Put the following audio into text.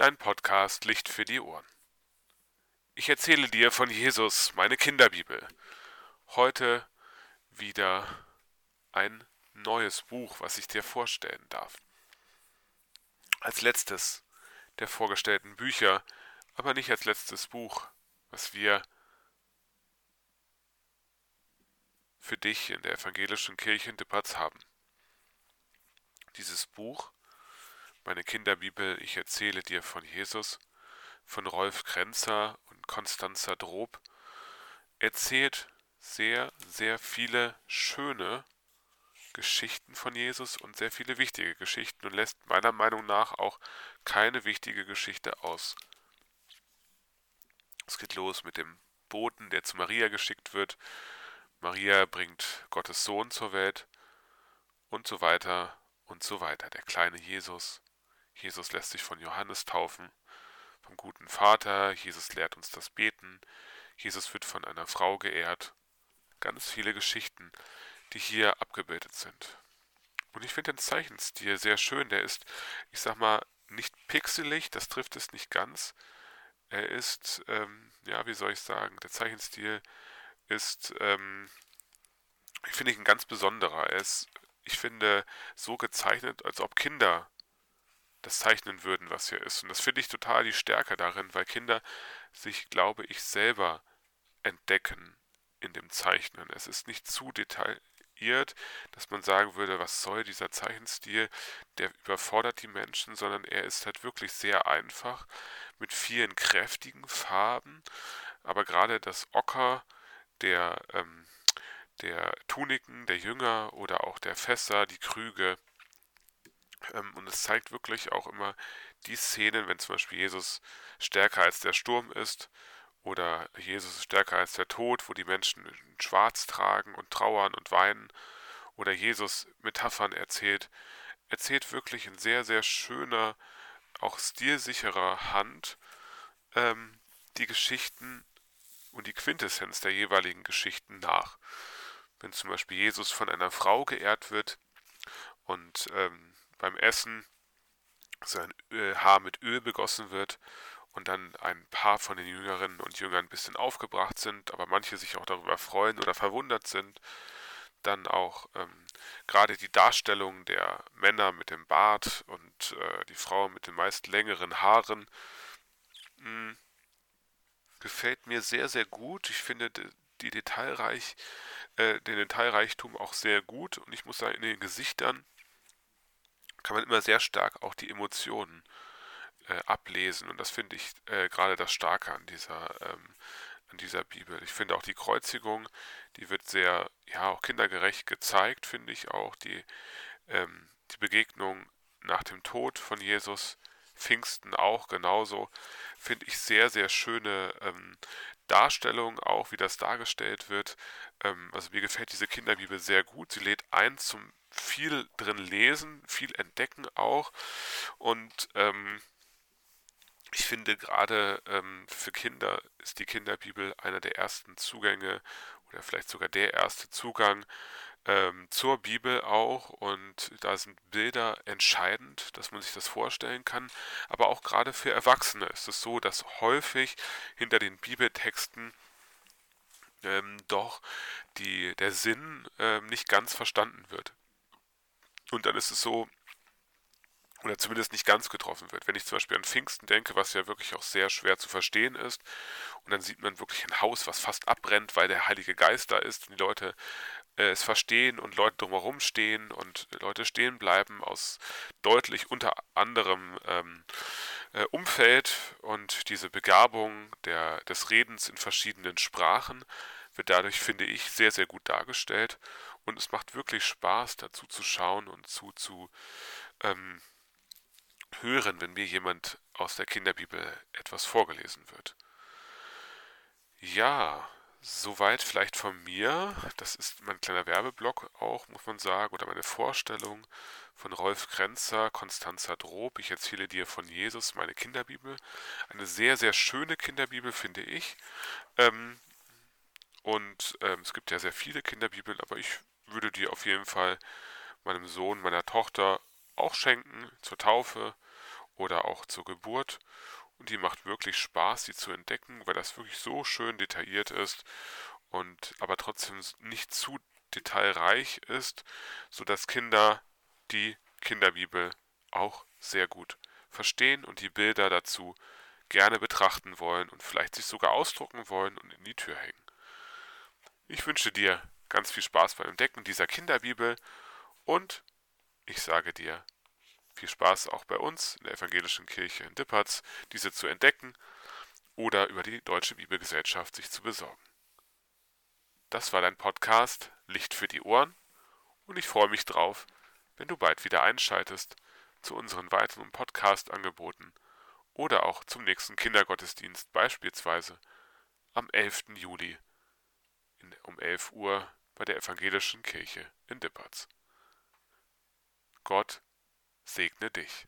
dein Podcast Licht für die Ohren. Ich erzähle dir von Jesus, meine Kinderbibel. Heute wieder ein neues Buch, was ich dir vorstellen darf. Als letztes der vorgestellten Bücher, aber nicht als letztes Buch, was wir für dich in der evangelischen Kirche in Dippertz haben. Dieses Buch meine Kinderbibel Ich erzähle dir von Jesus von Rolf Krenzer und Konstanzer Drob erzählt sehr, sehr viele schöne Geschichten von Jesus und sehr viele wichtige Geschichten und lässt meiner Meinung nach auch keine wichtige Geschichte aus. Es geht los mit dem Boten, der zu Maria geschickt wird. Maria bringt Gottes Sohn zur Welt und so weiter und so weiter. Der kleine Jesus Jesus lässt sich von Johannes taufen, vom guten Vater, Jesus lehrt uns das Beten, Jesus wird von einer Frau geehrt. Ganz viele Geschichten, die hier abgebildet sind. Und ich finde den Zeichenstil sehr schön. Der ist, ich sag mal, nicht pixelig, das trifft es nicht ganz. Er ist, ähm, ja, wie soll ich sagen, der Zeichenstil ist, ähm, ich finde ich ein ganz besonderer. Er ist, ich finde, so gezeichnet, als ob Kinder das zeichnen würden, was hier ist. Und das finde ich total die Stärke darin, weil Kinder sich, glaube ich, selber entdecken in dem Zeichnen. Es ist nicht zu detailliert, dass man sagen würde, was soll dieser Zeichenstil, der überfordert die Menschen, sondern er ist halt wirklich sehr einfach mit vielen kräftigen Farben, aber gerade das Ocker der, ähm, der Tuniken, der Jünger oder auch der Fässer, die Krüge, ähm, und es zeigt wirklich auch immer die Szenen, wenn zum Beispiel Jesus stärker als der Sturm ist oder Jesus stärker als der Tod, wo die Menschen schwarz tragen und trauern und weinen oder Jesus Metaphern erzählt, erzählt wirklich in sehr, sehr schöner, auch stilsicherer Hand ähm, die Geschichten und die Quintessenz der jeweiligen Geschichten nach. Wenn zum Beispiel Jesus von einer Frau geehrt wird und ähm, beim Essen sein Haar mit Öl begossen wird und dann ein paar von den Jüngerinnen und Jüngern ein bisschen aufgebracht sind, aber manche sich auch darüber freuen oder verwundert sind. Dann auch ähm, gerade die Darstellung der Männer mit dem Bart und äh, die Frauen mit den meist längeren Haaren mh, hm, gefällt mir sehr, sehr gut. Ich finde die Detailreich, äh, den Detailreichtum auch sehr gut und ich muss sagen, in den Gesichtern kann man immer sehr stark auch die Emotionen äh, ablesen. Und das finde ich äh, gerade das Starke an dieser, ähm, an dieser Bibel. Ich finde auch die Kreuzigung, die wird sehr, ja, auch kindergerecht gezeigt, finde ich auch. Die, ähm, die Begegnung nach dem Tod von Jesus, Pfingsten auch genauso, finde ich sehr, sehr schöne ähm, Darstellung, auch wie das dargestellt wird. Ähm, also mir gefällt diese Kinderbibel sehr gut. Sie lädt ein zum viel drin lesen, viel entdecken auch. Und ähm, ich finde gerade ähm, für Kinder ist die Kinderbibel einer der ersten Zugänge oder vielleicht sogar der erste Zugang ähm, zur Bibel auch. Und da sind Bilder entscheidend, dass man sich das vorstellen kann. Aber auch gerade für Erwachsene ist es so, dass häufig hinter den Bibeltexten ähm, doch die, der Sinn ähm, nicht ganz verstanden wird. Und dann ist es so, oder zumindest nicht ganz getroffen wird. Wenn ich zum Beispiel an Pfingsten denke, was ja wirklich auch sehr schwer zu verstehen ist, und dann sieht man wirklich ein Haus, was fast abbrennt, weil der Heilige Geist da ist und die Leute äh, es verstehen und Leute drumherum stehen und Leute stehen bleiben aus deutlich unter anderem ähm, äh, Umfeld und diese Begabung der, des Redens in verschiedenen Sprachen wird dadurch, finde ich, sehr, sehr gut dargestellt. Und es macht wirklich Spaß, dazu zu schauen und zu, zu ähm, hören, wenn mir jemand aus der Kinderbibel etwas vorgelesen wird. Ja, soweit vielleicht von mir. Das ist mein kleiner Werbeblock auch, muss man sagen, oder meine Vorstellung von Rolf Krenzer, Konstanzer Drob. Ich erzähle dir von Jesus, meine Kinderbibel. Eine sehr, sehr schöne Kinderbibel, finde ich. Ähm, und ähm, es gibt ja sehr viele Kinderbibeln, aber ich würde die auf jeden Fall meinem Sohn, meiner Tochter auch schenken zur Taufe oder auch zur Geburt. Und die macht wirklich Spaß, sie zu entdecken, weil das wirklich so schön detailliert ist und aber trotzdem nicht zu detailreich ist, sodass Kinder die Kinderbibel auch sehr gut verstehen und die Bilder dazu gerne betrachten wollen und vielleicht sich sogar ausdrucken wollen und in die Tür hängen. Ich wünsche dir ganz viel Spaß beim Entdecken dieser Kinderbibel und ich sage dir viel Spaß auch bei uns in der evangelischen Kirche in Dippertz, diese zu entdecken oder über die Deutsche Bibelgesellschaft sich zu besorgen. Das war dein Podcast Licht für die Ohren und ich freue mich drauf, wenn du bald wieder einschaltest zu unseren weiteren Podcast-Angeboten oder auch zum nächsten Kindergottesdienst, beispielsweise am 11. Juli um 11 Uhr bei der Evangelischen Kirche in Dippertz. Gott segne dich.